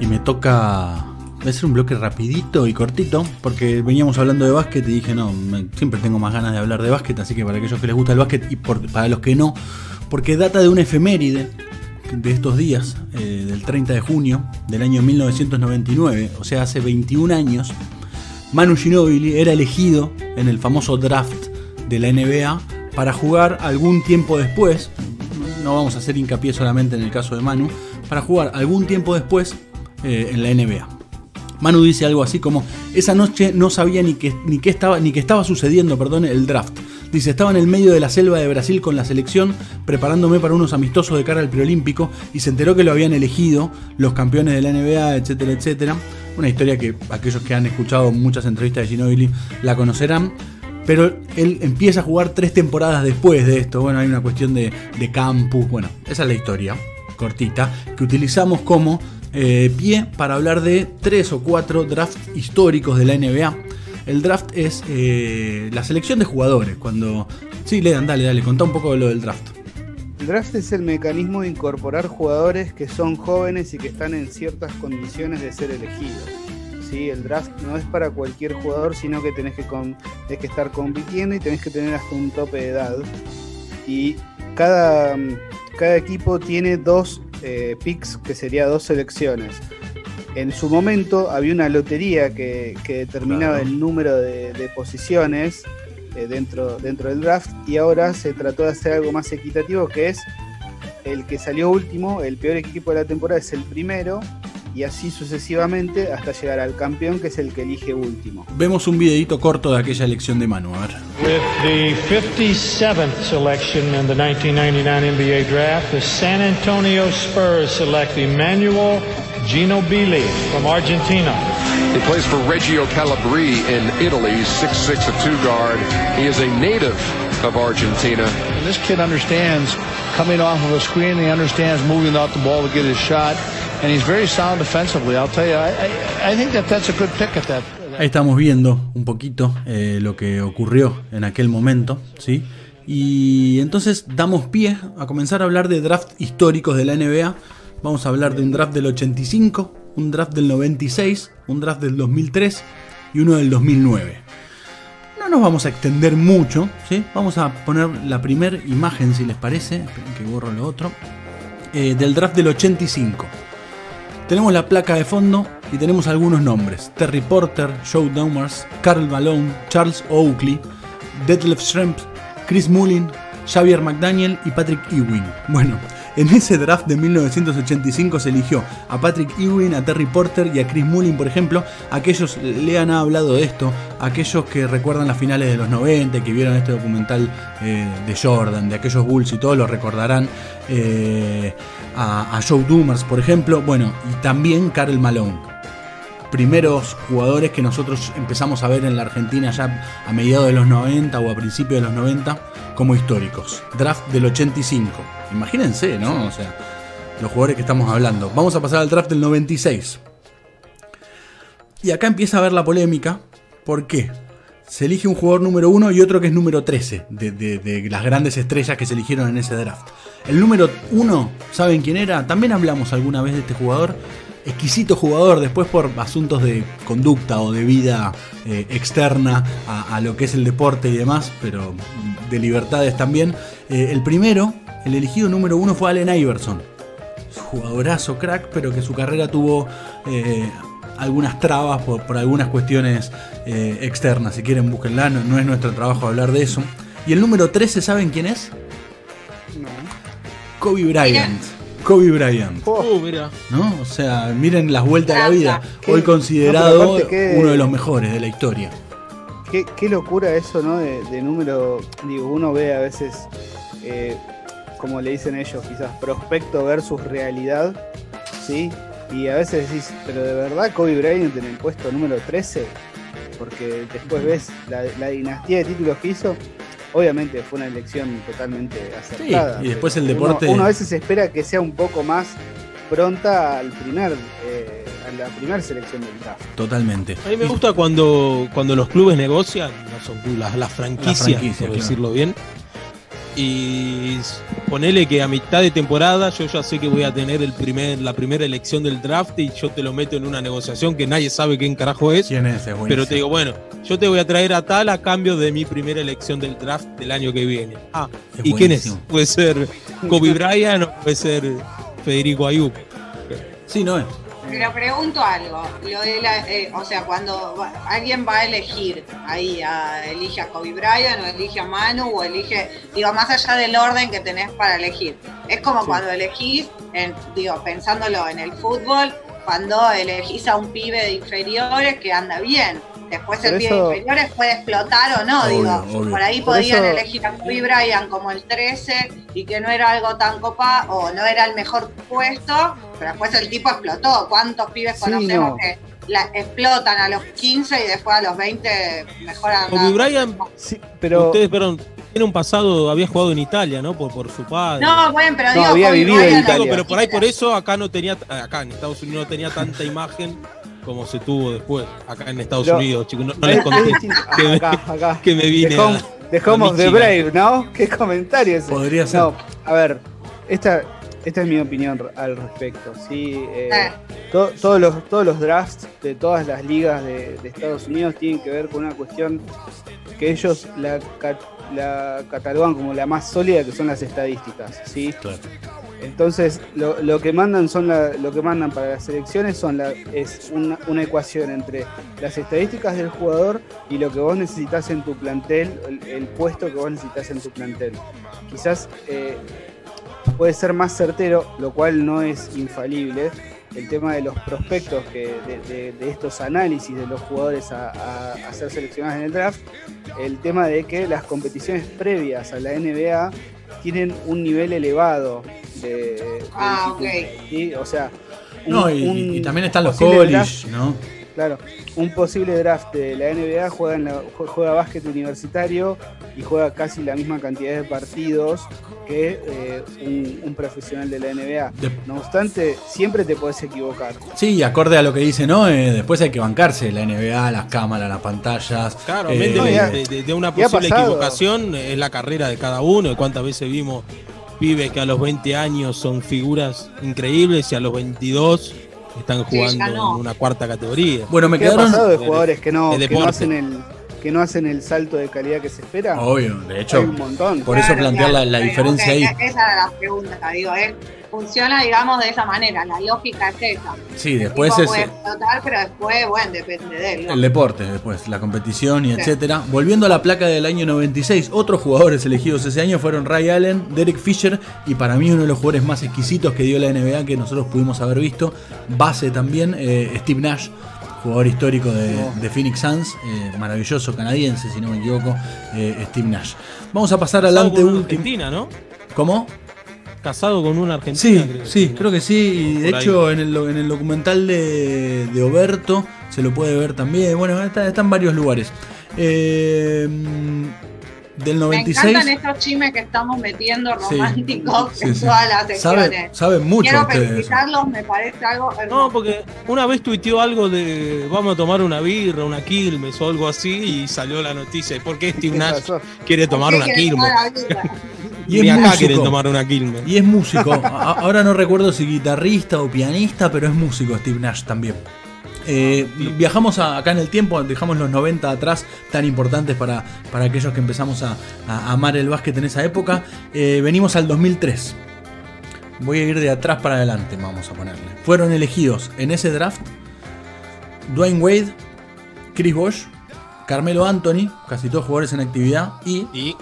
y me toca hacer un bloque rapidito y cortito, porque veníamos hablando de básquet y dije, no, siempre tengo más ganas de hablar de básquet, así que para aquellos que les gusta el básquet y para los que no, porque data de una efeméride de estos días, eh, del 30 de junio del año 1999, o sea, hace 21 años, Manu Ginobili era elegido en el famoso draft de la NBA para jugar algún tiempo después, no vamos a hacer hincapié solamente en el caso de Manu, para jugar algún tiempo después eh, en la NBA. Manu dice algo así como, esa noche no sabía ni qué, ni qué estaba, ni qué estaba sucediendo, perdón, el draft. Dice, estaba en el medio de la selva de Brasil con la selección, preparándome para unos amistosos de cara al preolímpico, y se enteró que lo habían elegido los campeones de la NBA, etcétera, etcétera. Una historia que aquellos que han escuchado muchas entrevistas de Ginobili la conocerán. Pero él empieza a jugar tres temporadas después de esto. Bueno, hay una cuestión de, de campus. Bueno, esa es la historia cortita que utilizamos como eh, pie para hablar de tres o cuatro drafts históricos de la NBA el draft es eh, la selección de jugadores. Cuando. Sí, Ledan, dale, dale, contá un poco de lo del draft. El draft es el mecanismo de incorporar jugadores que son jóvenes y que están en ciertas condiciones de ser elegidos. ¿Sí? El draft no es para cualquier jugador, sino que tenés que, que estar compitiendo y tenés que tener hasta un tope de edad. Y cada, cada equipo tiene dos eh, picks, que sería dos selecciones. En su momento había una lotería que, determinaba el número de, posiciones eh, dentro, dentro del draft y ahora se trató de hacer algo más equitativo que es el que salió último, el peor equipo de la temporada es el primero y así sucesivamente hasta llegar al campeón que es el que elige último. Vemos un videito corto de aquella elección de Manu, a ver. With the 57th selection in the 1999 NBA draft, the San Antonio Spurs select Emmanuel Gino Billy from Argentina. He plays for Reggio Calabri in Italy, 6'6", a two guard. He is a native of Argentina. And this kid understands coming off of a screen. He understands moving out the ball to get his shot. And he's very sound defensively. I'll tell you, I, I, think that that's a good pick at that. Ahí estamos viendo un poquito eh, lo que ocurrió en aquel momento, ¿sí? Y entonces damos pie a comenzar a hablar de draft históricos de la NBA Vamos a hablar de un draft del 85, un draft del 96, un draft del 2003 y uno del 2009. No nos vamos a extender mucho, ¿sí? Vamos a poner la primera imagen, si les parece. Esperen que borro lo otro. Eh, del draft del 85. Tenemos la placa de fondo y tenemos algunos nombres. Terry Porter, Joe Dumars, Carl Malone, Charles Oakley, Detlef Schrempf, Chris Mullin, Xavier McDaniel y Patrick Ewing. Bueno, en ese draft de 1985 se eligió a Patrick Ewing, a Terry Porter y a Chris Mullin, por ejemplo. Aquellos le han hablado de esto, aquellos que recuerdan las finales de los 90, que vieron este documental eh, de Jordan, de aquellos Bulls y todo, lo recordarán. Eh, a, Joe Dumers, por ejemplo. Bueno, y también Karl Malone primeros jugadores que nosotros empezamos a ver en la Argentina ya a mediados de los 90 o a principios de los 90 como históricos. Draft del 85. Imagínense, ¿no? O sea, los jugadores que estamos hablando. Vamos a pasar al draft del 96. Y acá empieza a ver la polémica. ¿Por qué? Se elige un jugador número 1 y otro que es número 13 de, de las grandes estrellas que se eligieron en ese draft. El número 1, ¿saben quién era? También hablamos alguna vez de este jugador exquisito jugador, después por asuntos de conducta o de vida eh, externa a, lo que es el deporte y demás, pero de libertades también. Eh, el primero, el elegido número uno fue Allen Iverson. Jugadorazo, crack, pero que su carrera tuvo eh, algunas trabas por, algunas cuestiones externas. Si quieren, búsquenla, no, es nuestro trabajo hablar de eso. Y el número 13, ¿saben quién es? No. Kobe Bryant. Kobe Bryant. Oh, mira. ¿No? O sea, miren las vueltas de la vida. Hoy considerado uno de los mejores de la historia. Qué, locura eso, ¿no? De, número. Digo, uno ve a veces, eh, como le dicen ellos, quizás prospecto versus realidad, ¿sí? Y a veces decís, pero de verdad Kobe Bryant en el puesto número 13, porque después ves la, la dinastía de títulos que hizo obviamente fue una elección totalmente acertada. y después el deporte. Uno, a veces espera que sea un poco más pronta al primer. Eh, a la primera selección del draft. Totalmente. A mí me gusta cuando, cuando los clubes negocian, no son las, las franquicias, por decirlo bien, y ponele que a mitad de temporada yo ya sé que voy a tener el primer, la primera elección del draft y yo te lo meto en una negociación que nadie sabe quién carajo es. ¿Quién es? Es Pero te digo, bueno, yo te voy a traer a tal a cambio de mi primera elección del draft del año que viene. Ah, Es ¿y quién es? Puede ser Kobe Bryant o puede ser Federico Ayuk. Sí, no es. Pero pregunto algo, lo de la, eh, o sea, cuando va- alguien va a elegir ahí, a- elige a Kobe Bryant o elige a Manu o elige, digo, más allá del orden que tenés para elegir. Es como Sí. cuando elegís, en, digo, pensándolo en el fútbol, cuando elegís a un pibe de inferiores que anda bien. Después el pibe eso- inferiores puede explotar o no, Obvio, digo. obvio. Por ahí Por podían eso- elegir a Kobe Bryant como el 13 y que no era algo tan copa o no era el mejor puesto, pero después el tipo explotó. ¿Cuántos pibes Sí, conocemos no. que la, explotan a los 15 y después a los 20 mejoran? Kobe Bryant, Sí, pero ustedes, perdón, tiene un pasado, había jugado en Italia, ¿no? Por, por su padre. No, bueno, pero No, digo, había vivido en Italia. Pero por ahí por eso acá no tenía, acá en Estados Unidos no tenía tanta imagen como se tuvo después, acá en Estados Lo- Unidos, chicos. No, no es- les es conté que me- acá, acá. que me vine a- a the Michigan. Brave, ¿no? ¿Qué comentario ese? Podría ser. No, a ver, esta, esta es mi opinión al respecto. ¿sí? Eh, to- todos, los, todos los drafts de todas las ligas de, de Estados Unidos tienen que ver con una cuestión que ellos la, la catalogan como la más sólida, que son las estadísticas. ¿sí? Claro. Entonces, lo, que mandan son lo que mandan para las selecciones son la, es una, ecuación entre las estadísticas del jugador y lo que vos necesitas en tu plantel, el, puesto que vos necesitas en tu plantel. Quizás eh, puede ser más certero, lo cual no es infalible. El tema de los prospectos que de estos análisis de los jugadores a, a- a ser seleccionados en el draft, el tema de que las competiciones previas a la NBA tienen un nivel elevado de, de Ah, dificultad, ¿sí? O sea, un- No, y, un y- también están los college, ¿no? Claro, un posible draft de la NBA juega, en la- juega básquet universitario y juega casi la misma cantidad de partidos que eh, un, un profesional de la NBA. De- No obstante, siempre te podés equivocar. Sí, y acorde a lo que dice, ¿no? Eh, después hay que bancarse la NBA, las cámaras, las pantallas. Claro, eh, de, no, ya- de- una posible equivocación, es la carrera de cada uno. y ¿Cuántas veces vimos pibes que a los 20 años son figuras increíbles y a los 22 están Sí, jugando no. en una cuarta categoría? Bueno, me ¿Qué ha quedaron. pasado de de- jugadores que no, que no hacen el que no hacen el salto de calidad que se espera? Obvio, de Hay hecho, un montón. por eso Claro, plantear la, claro, la pero, diferencia ok, ahí. Esa era la pregunta, digo, él funciona, digamos, de esa manera, la lógica es esa. Sí, El después es puede explotar, pero después, bueno, depende de él. ¿no? el deporte, después la competición y Sí. etcétera. Volviendo a la placa del año 96, otros jugadores elegidos ese año fueron Ray Allen, Derek Fisher y para mí uno de los jugadores más exquisitos que dio la NBA que nosotros pudimos haber visto, base también, eh, Steve Nash. Jugador histórico de, de Phoenix Suns, eh, maravilloso canadiense, si no me equivoco, eh, Steve Nash. Vamos a pasar Casado adelante con una último. Argentina, ¿no? ¿Cómo? Casado con una argentina. Sí, creo. sí, creo que sí. Y de ahí. hecho, en el, en el documental de, de Oberto se lo puede ver también. Bueno, está, está en varios lugares. Eh, del Me 96. encantan estos chismes que estamos metiendo Sí. románticos Sí, en sí. todas las Saben, secciones. saben mucho Quiero felicitarlos, me parece algo hermoso. No, porque una vez tuiteó algo de vamos a tomar una birra, una quilmes o algo así y salió la noticia. ¿Y por qué Steve ¿Qué Nash quiere tomar ¿Qué una quilmes? Y es acá quieren músico. tomar una quilmes. Y es músico. A- ahora no recuerdo si guitarrista o pianista, pero es músico Steve Nash también. Eh, viajamos a- acá en el tiempo, dejamos los 90 atrás, tan importantes para, para aquellos que empezamos a, a amar el básquet en esa época. Eh, venimos al 2003. Voy a ir de atrás para adelante, vamos a ponerle. Fueron elegidos en ese draft Dwayne Wade, Chris Bosh, Carmelo Anthony, casi todos jugadores en actividad, y Y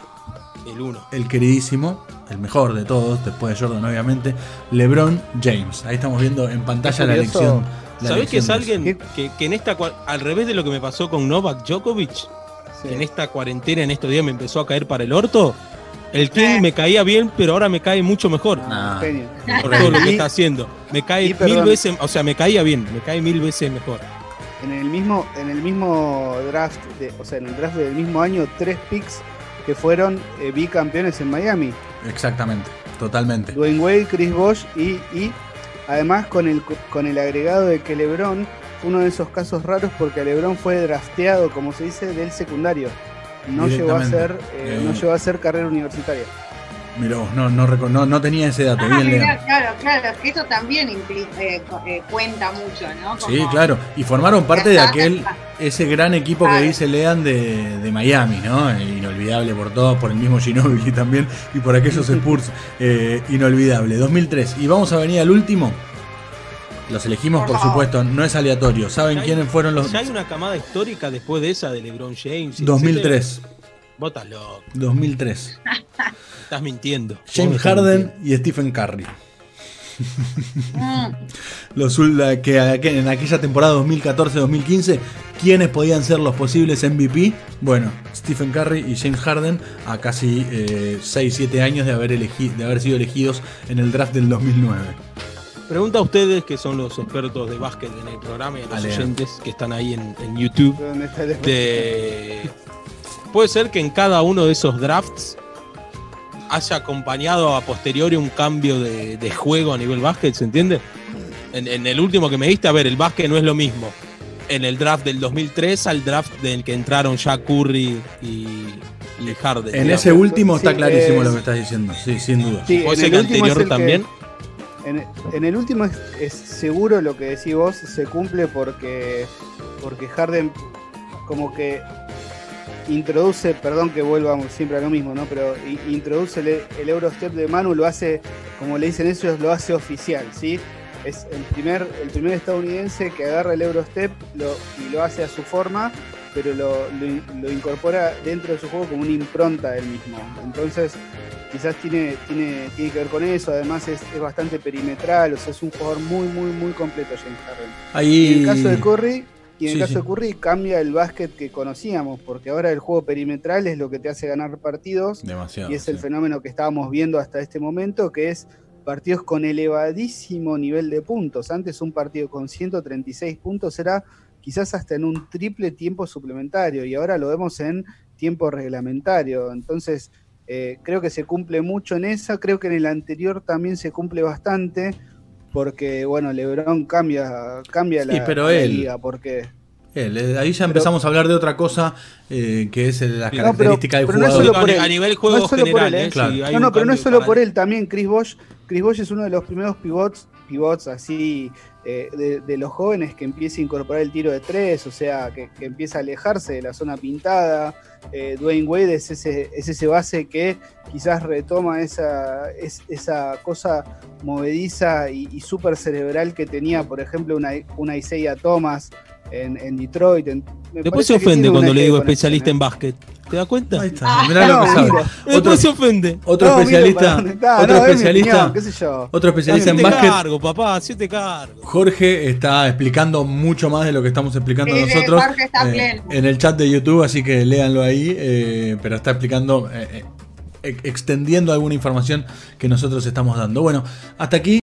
el uno. el queridísimo, el mejor de todos, después de Jordan obviamente, LeBron James. Ahí estamos viendo en pantalla la elección. la ¿Sabés que es alguien que, que en esta al revés de lo que me pasó con Novak Djokovic, Sí. que en esta cuarentena en estos días me empezó a caer para el orto? El King me caía bien, pero ahora me cae mucho mejor Ah, por todo lo que está haciendo. Me cae y mil perdón. veces, o sea, me caía bien, me cae mil veces mejor. En el mismo, en el mismo draft, de, o sea, en el draft del mismo año, tres picks que fueron eh, bicampeones en Miami. Exactamente, totalmente. Dwayne Wade, Chris Bosh y, y además con el, con el agregado de que LeBron fue uno de esos casos raros porque LeBron fue drafteado, como se dice, del secundario. No llegó a ser, eh, Eh. no llegó a ser carrera universitaria. Mirá vos, no, no, no, no tenía ese dato. Ah, bien, mirá, Lean. claro, claro, que eso también impli- eh, co- eh, cuenta mucho, ¿no? Sí, claro. Y formaron parte de aquel, ese gran equipo que dice Lean de, de Miami, ¿no? Inolvidable por todos, por el mismo Ginobili también y por aquellos Spurs. eh, inolvidable. 2003. Y vamos a venir al último. Los elegimos, por supuesto, no es aleatorio. ¿Saben hay- quiénes fueron los Ya hay una camada histórica después de esa de LeBron James. y 2003? etcétera. Vos estás loco, 2003. estás mintiendo. James Harden mintiendo. y Stephen Curry. Mm, Los, que en aquella temporada 2014-2015, ¿quiénes podían ser los posibles MVP? Bueno, Stephen Curry y James Harden a casi 6-7 años de haber, elegi- de haber sido elegidos en el draft del 2009. Pregunta a ustedes que son los expertos de básquet en el programa y a los oyentes que están ahí en, en YouTube. ¿Dónde está el- de- Puede ser que en cada uno de esos drafts haya acompañado a posteriori un cambio de, de juego a nivel básquet, ¿se entiende? En, en el último que me diste, a ver, el básquet no es lo mismo. En el draft del 2003 al draft del que entraron ya Curry y, y Harden. En digamos. ese último está Sí, clarísimo es- lo que estás diciendo, sí, sin duda. Sí, ¿Puede en el que último es anterior que- también? En, en el último es, es seguro lo que decís vos, se cumple porque, porque Harden como que introduce, perdón que vuelva siempre a lo mismo, ¿no? Pero introduce el, el Eurostep de Manu, lo hace, como le dicen ellos, lo hace oficial, ¿sí? Es el primer, el primer estadounidense que agarra el Eurostep lo, y lo hace a su forma, pero lo, lo in- lo incorpora dentro de su juego como una impronta del mismo. Entonces, quizás tiene, tiene, tiene que ver con eso, además es, es bastante perimetral, o sea, es un jugador muy, muy, muy completo James Harden. Y en el caso de Curry, y en Sí, el caso sí. de Curry cambia el básquet que conocíamos, porque ahora el juego perimetral es lo que te hace ganar partidos, demasiado. y es el fenómeno que estábamos viendo hasta este momento, que es partidos con elevadísimo nivel de puntos. Antes un partido con 136 puntos era quizás hasta en un triple tiempo suplementario, y ahora lo vemos en tiempo reglamentario. Entonces, eh, creo que se cumple mucho en esa, creo que en el anterior también se cumple bastante, porque bueno, Lebron cambia, cambia Sí, la, pero la él- liga, porque Él, eh, ahí ya empezamos a hablar de otra cosa eh, que es la Sí. No, característica pero- del pero no es jugador. solo No, por a- él. a nivel juego No general, él. Claro. Si No, no, pero no es solo para- por él, también Chris Bosh. Chris Bosh es uno de los primeros pivots, pivots así eh, de, de los jóvenes que empieza a incorporar el tiro de tres, o sea, que, que empieza a alejarse de la zona pintada. Eh, Dwayne Wade es ese, es ese base que quizás retoma esa, es- esa cosa movediza y, y súper cerebral que tenía, por ejemplo, una, una Isaiah Thomas en, en Detroit. En- Después se ofende cuando le digo especialista ¿eh? en básquet. ¿Te das cuenta? Ahí está, mirá lo que sabe. Otro, Después se ofende. otro No, especialista, está, otro no, es mi especialista, opinión, qué sé yo. otro especialista en básquet. cargo, papá, hacete cargo. Jorge está explicando mucho más de lo que estamos explicando Sí, nosotros Jorge está eh, pleno. en el chat de YouTube, así que léanlo ahí, eh, pero está explicando, eh, eh, ex- extendiendo alguna información que nosotros estamos dando. Bueno, hasta aquí.